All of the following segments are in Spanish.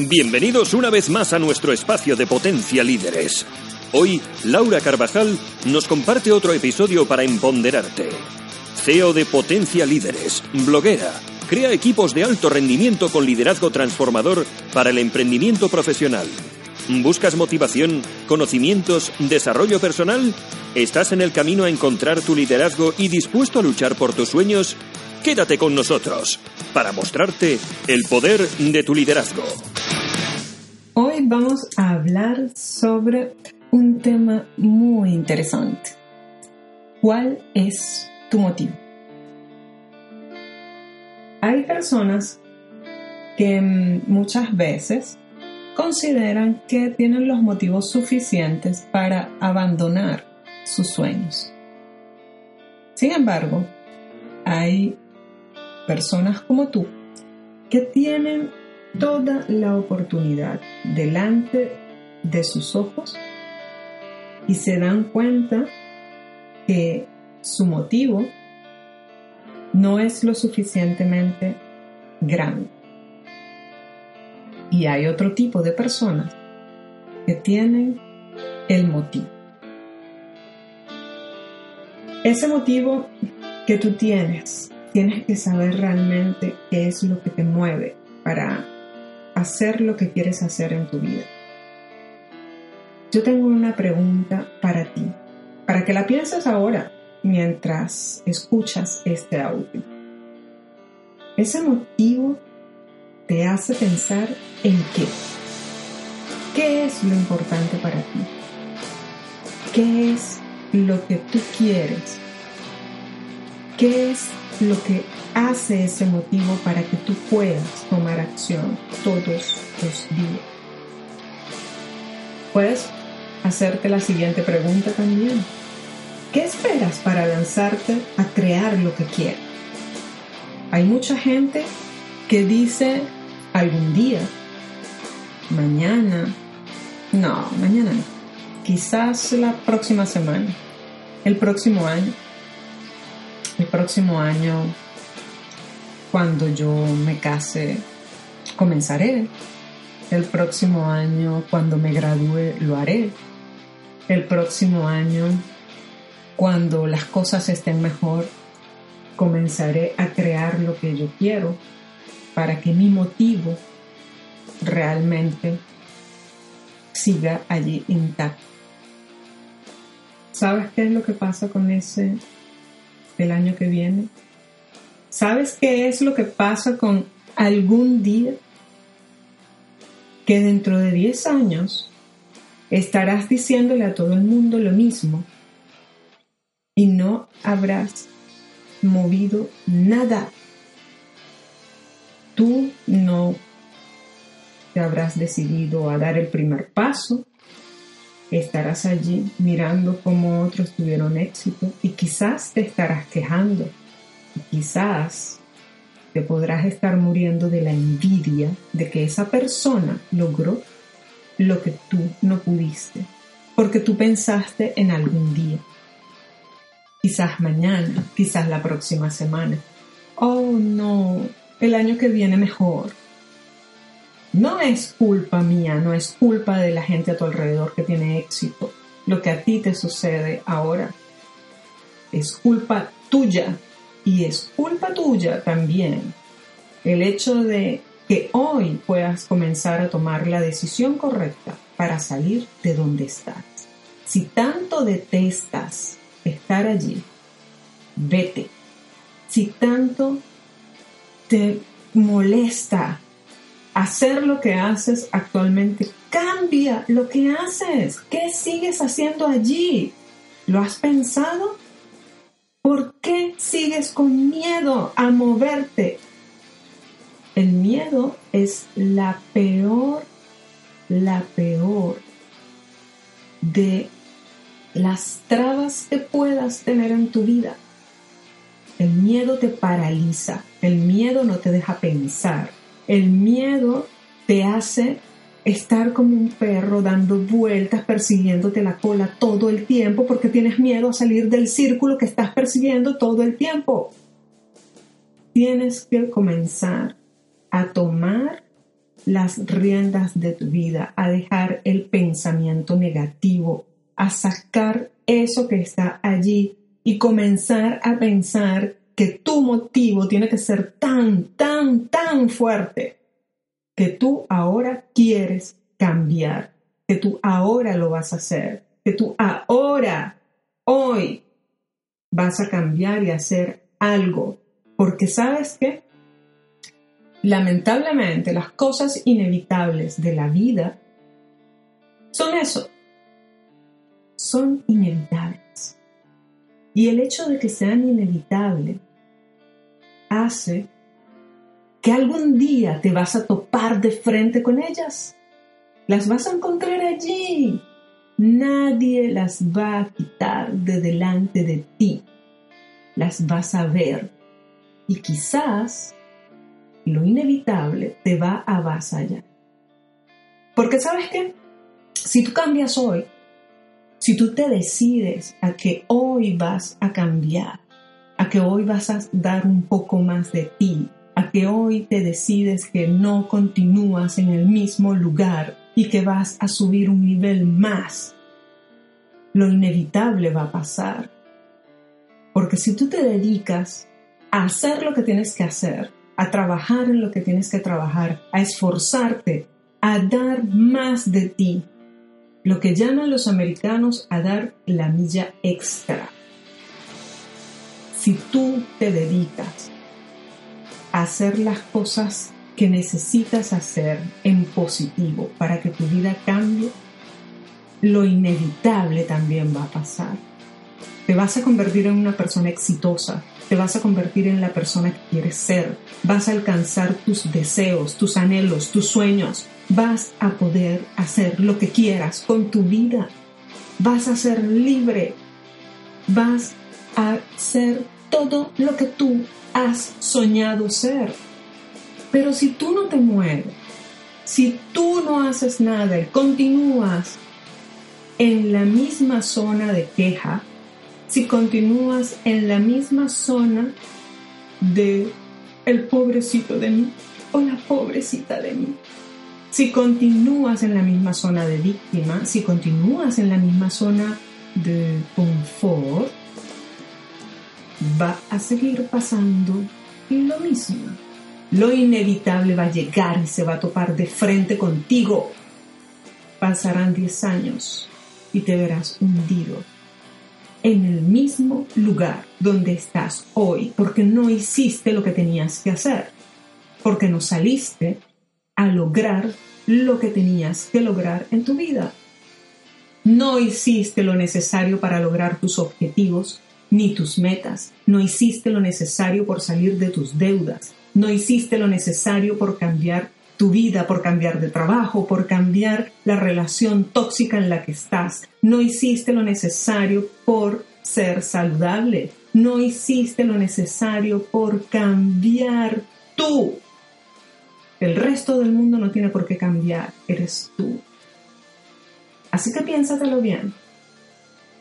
Bienvenidos una vez más a nuestro espacio de Potencia Líderes. Hoy, Laura Carvajal nos comparte otro episodio para empoderarte. CEO de Potencia Líderes, bloguera, crea equipos de alto rendimiento con liderazgo transformador para el emprendimiento profesional. ¿Buscas motivación, conocimientos, desarrollo personal? ¿Estás en el camino a encontrar tu liderazgo y dispuesto a luchar por tus sueños? Quédate con nosotros para mostrarte el poder de tu liderazgo. Vamos a hablar sobre un tema muy interesante. ¿Cuál es tu motivo? Hay personas que mm, muchas veces consideran que tienen los motivos suficientes para abandonar sus sueños. Sin embargo, hay personas como tú que tienen toda la oportunidad delante de sus ojos y se dan cuenta que su motivo no es lo suficientemente grande. Y hay otro tipo de personas que tienen el motivo. Ese motivo que tú tienes, tienes que saber realmente qué es lo que te mueve para hacer lo que quieres hacer en tu vida. Yo tengo una pregunta para ti, para que la pienses ahora mientras escuchas este audio. Ese motivo te hace pensar en qué. ¿Qué es lo importante para ti? ¿Qué es lo que tú quieres? ¿Qué es lo que hace ese motivo para que tú puedas tomar acción todos los días? Puedes hacerte la siguiente pregunta también. ¿Qué esperas para lanzarte a crear lo que quieres? Hay mucha gente que dice algún día, mañana, no, mañana no, quizás la próxima semana, el próximo año el próximo año, cuando yo me case, comenzaré. El próximo año, cuando me gradúe, lo haré. El próximo año, cuando las cosas estén mejor, comenzaré a crear lo que yo quiero para que mi motivo realmente siga allí intacto. ¿Sabes qué es lo que pasa con ese el año que viene? ¿Sabes qué es lo que pasa con algún día? Que dentro de 10 años estarás diciéndole a todo el mundo lo mismo y no habrás movido nada. Tú no te habrás decidido a dar el primer paso, estarás allí mirando cómo otros tuvieron éxito y quizás te estarás quejando, quizás te podrás estar muriendo de la envidia de que esa persona logró lo que tú no pudiste, porque tú pensaste en algún día, quizás mañana, quizás la próxima semana. Oh, no, el año que viene mejor no es culpa mía, no es culpa de la gente a tu alrededor que tiene éxito. Lo que a ti te sucede ahora es culpa tuya y es culpa tuya también el hecho de que hoy puedas comenzar a tomar la decisión correcta para salir de donde estás. Si tanto detestas estar allí, vete. Si tanto te molesta hacer lo que haces actualmente. Cambia lo que haces. ¿Qué sigues haciendo allí? ¿Lo has pensado? ¿Por qué sigues con miedo a moverte? El miedo es la peor, la peor de las trabas que puedas tener en tu vida. El miedo te paraliza, el miedo no te deja pensar, el miedo te hace estar como un perro dando vueltas, persiguiéndote la cola todo el tiempo porque tienes miedo a salir del círculo que estás persiguiendo todo el tiempo. Tienes que comenzar a tomar las riendas de tu vida, a dejar el pensamiento negativo, a sacar eso que está allí y comenzar a pensar que tu motivo tiene que ser tan, tan, tan fuerte que tú ahora quieres cambiar, que tú ahora lo vas a hacer, que tú ahora, hoy, vas a cambiar y hacer algo. Porque sabes qué? Lamentablemente las cosas inevitables de la vida son eso, son inevitables. Y el hecho de que sean inevitables hace que algún día te vas a topar de frente con ellas. Las vas a encontrar allí. Nadie las va a quitar de delante de ti. Las vas a ver. Y quizás lo inevitable te va a avasallar. Porque sabes qué? Si tú cambias hoy, si tú te decides a que hoy vas a cambiar, a que hoy vas a dar un poco más de ti, a que hoy te decides que no continúas en el mismo lugar y que vas a subir un nivel más, lo inevitable va a pasar. Porque si tú te dedicas a hacer lo que tienes que hacer, a trabajar en lo que tienes que trabajar, a esforzarte, a dar más de ti, lo que llaman los americanos a dar la milla extra. Si tú te dedicas hacer las cosas que necesitas hacer en positivo para que tu vida cambie, lo inevitable también va a pasar. Te vas a convertir en una persona exitosa, te vas a convertir en la persona que quieres ser, vas a alcanzar tus deseos, tus anhelos, tus sueños, vas a poder hacer lo que quieras con tu vida, vas a ser libre, vas a ser todo lo que tú has soñado ser. Pero si tú no te mueves, si tú no haces nada y continúas en la misma zona de queja, si continúas en la misma zona de el pobrecito de mí o la pobrecita de mí, si continúas en la misma zona de víctima, si continúas en la misma zona de confort, va a seguir pasando lo mismo. Lo inevitable va a llegar y se va a topar de frente contigo. Pasarán 10 años y te verás hundido en el mismo lugar donde estás hoy porque no hiciste lo que tenías que hacer, porque no saliste a lograr lo que tenías que lograr en tu vida. No hiciste lo necesario para lograr tus objetivos ni tus metas. No hiciste lo necesario por salir de tus deudas. No hiciste lo necesario por cambiar tu vida, por cambiar de trabajo, por cambiar la relación tóxica en la que estás. No hiciste lo necesario por ser saludable. No hiciste lo necesario por cambiar tú. El resto del mundo no tiene por qué cambiar, eres tú. Así que piénsatelo bien.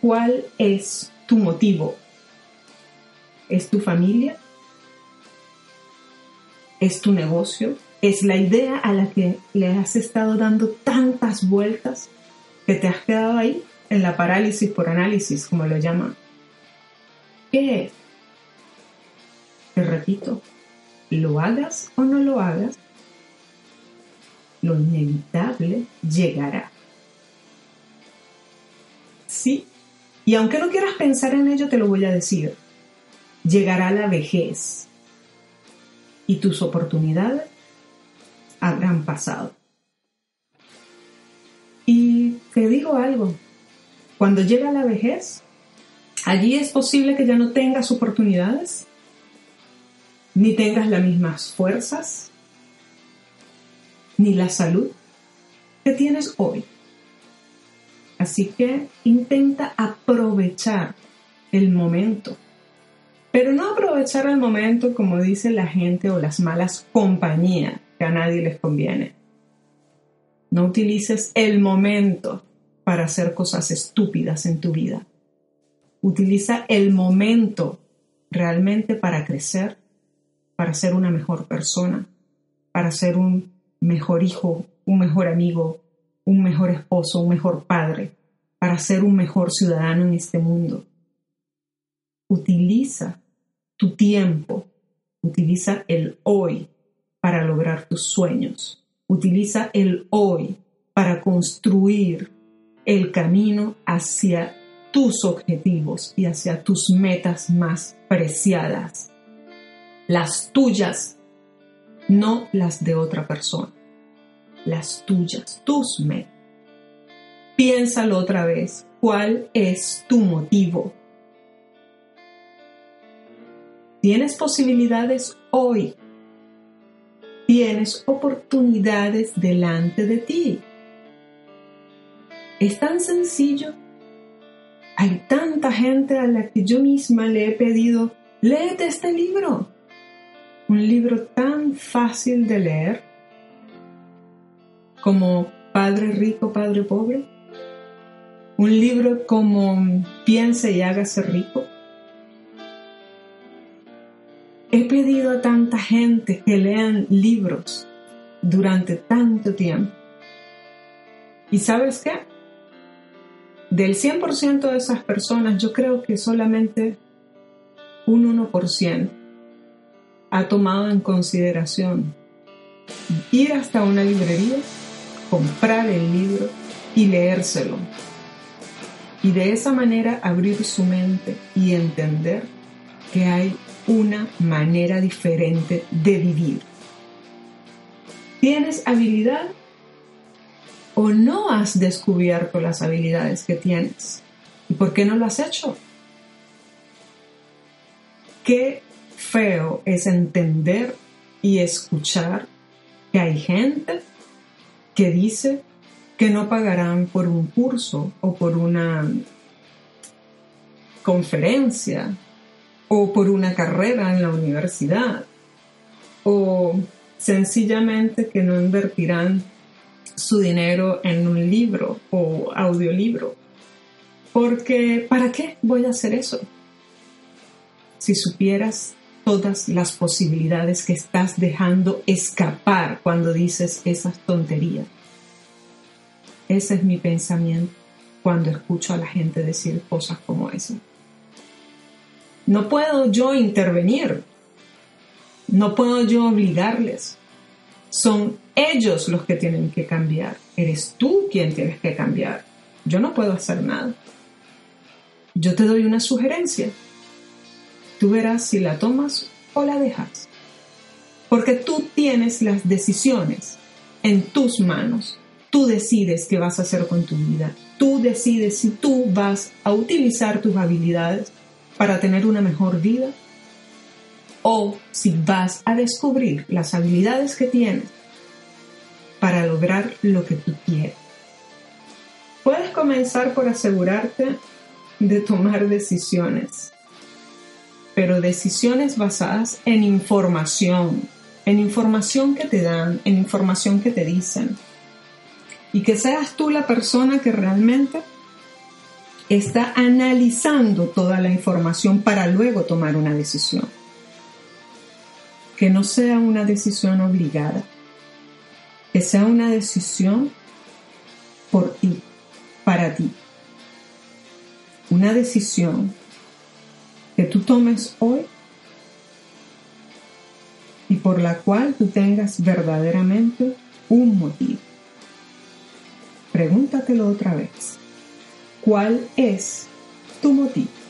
¿Cuál es tu motivo ¿Es tu familia? ¿Es tu negocio? ¿Es la idea a la que le has estado dando tantas vueltas que te has quedado ahí en la parálisis por análisis, como lo llaman? ¿Qué es? Te repito, lo hagas o no lo hagas, lo inevitable llegará. Sí, y aunque no quieras pensar en ello, te lo voy a decir llegará la vejez y tus oportunidades habrán pasado. Y te digo algo, cuando llega la vejez, allí es posible que ya no tengas oportunidades, ni tengas las mismas fuerzas, ni la salud que tienes hoy. Así que intenta aprovechar el momento. Pero no aprovechar el momento como dice la gente o las malas compañías que a nadie les conviene. No utilices el momento para hacer cosas estúpidas en tu vida. Utiliza el momento realmente para crecer, para ser una mejor persona, para ser un mejor hijo, un mejor amigo, un mejor esposo, un mejor padre, para ser un mejor ciudadano en este mundo. Utiliza tu tiempo, utiliza el hoy para lograr tus sueños, utiliza el hoy para construir el camino hacia tus objetivos y hacia tus metas más preciadas, las tuyas, no las de otra persona, las tuyas, tus metas. Piénsalo otra vez, ¿cuál es tu motivo? Tienes posibilidades hoy, tienes oportunidades delante de ti. Es tan sencillo hay tanta gente a la que yo misma le he pedido, léete este libro. Un libro tan fácil de leer como Padre Rico, Padre Pobre. Un libro como Piense y hágase rico. He pedido a tanta gente que lean libros durante tanto tiempo. ¿Y sabes qué? Del 100% de esas personas, yo creo que solamente un 1% ha tomado en consideración ir hasta una librería, comprar el libro y leérselo. Y de esa manera abrir su mente y entender que hay una manera diferente de vivir. ¿Tienes habilidad? o no has descubierto las habilidades que tienes. ¿Y por qué no lo has hecho? Qué feo es entender y escuchar que hay gente que dice que no pagarán por un curso o por una conferencia o por una carrera en la universidad o sencillamente que no invertirán su dinero en un libro o audiolibro. Porque, ¿para qué voy a hacer eso? Si supieras todas las posibilidades que estás dejando escapar cuando dices esas tonterías. Ese es mi pensamiento cuando escucho a la gente decir cosas como esa. No puedo yo intervenir, no puedo yo obligarles. Son ellos los que tienen que cambiar. Eres tú quien tienes que cambiar. Yo no puedo hacer nada. Yo te doy una sugerencia. Tú verás si la tomas o la dejas. Porque tú tienes las decisiones en tus manos. Tú decides qué vas a hacer con tu vida. Tú decides si tú vas a utilizar tus habilidades para tener una mejor vida o si vas a descubrir las habilidades que tienes para lograr lo que tú quieres. Puedes comenzar por asegurarte de tomar decisiones, pero decisiones basadas en información, en información que te dan, en información que te dicen. Y que seas tú la persona que realmente está analizando toda la información para luego tomar una decisión. Que no sea una decisión obligada que sea una decisión por ti, para ti. Una decisión que tú tomes hoy y por la cual tú tengas verdaderamente un motivo. Pregúntatelo otra vez. ¿Cuál es tu motivo?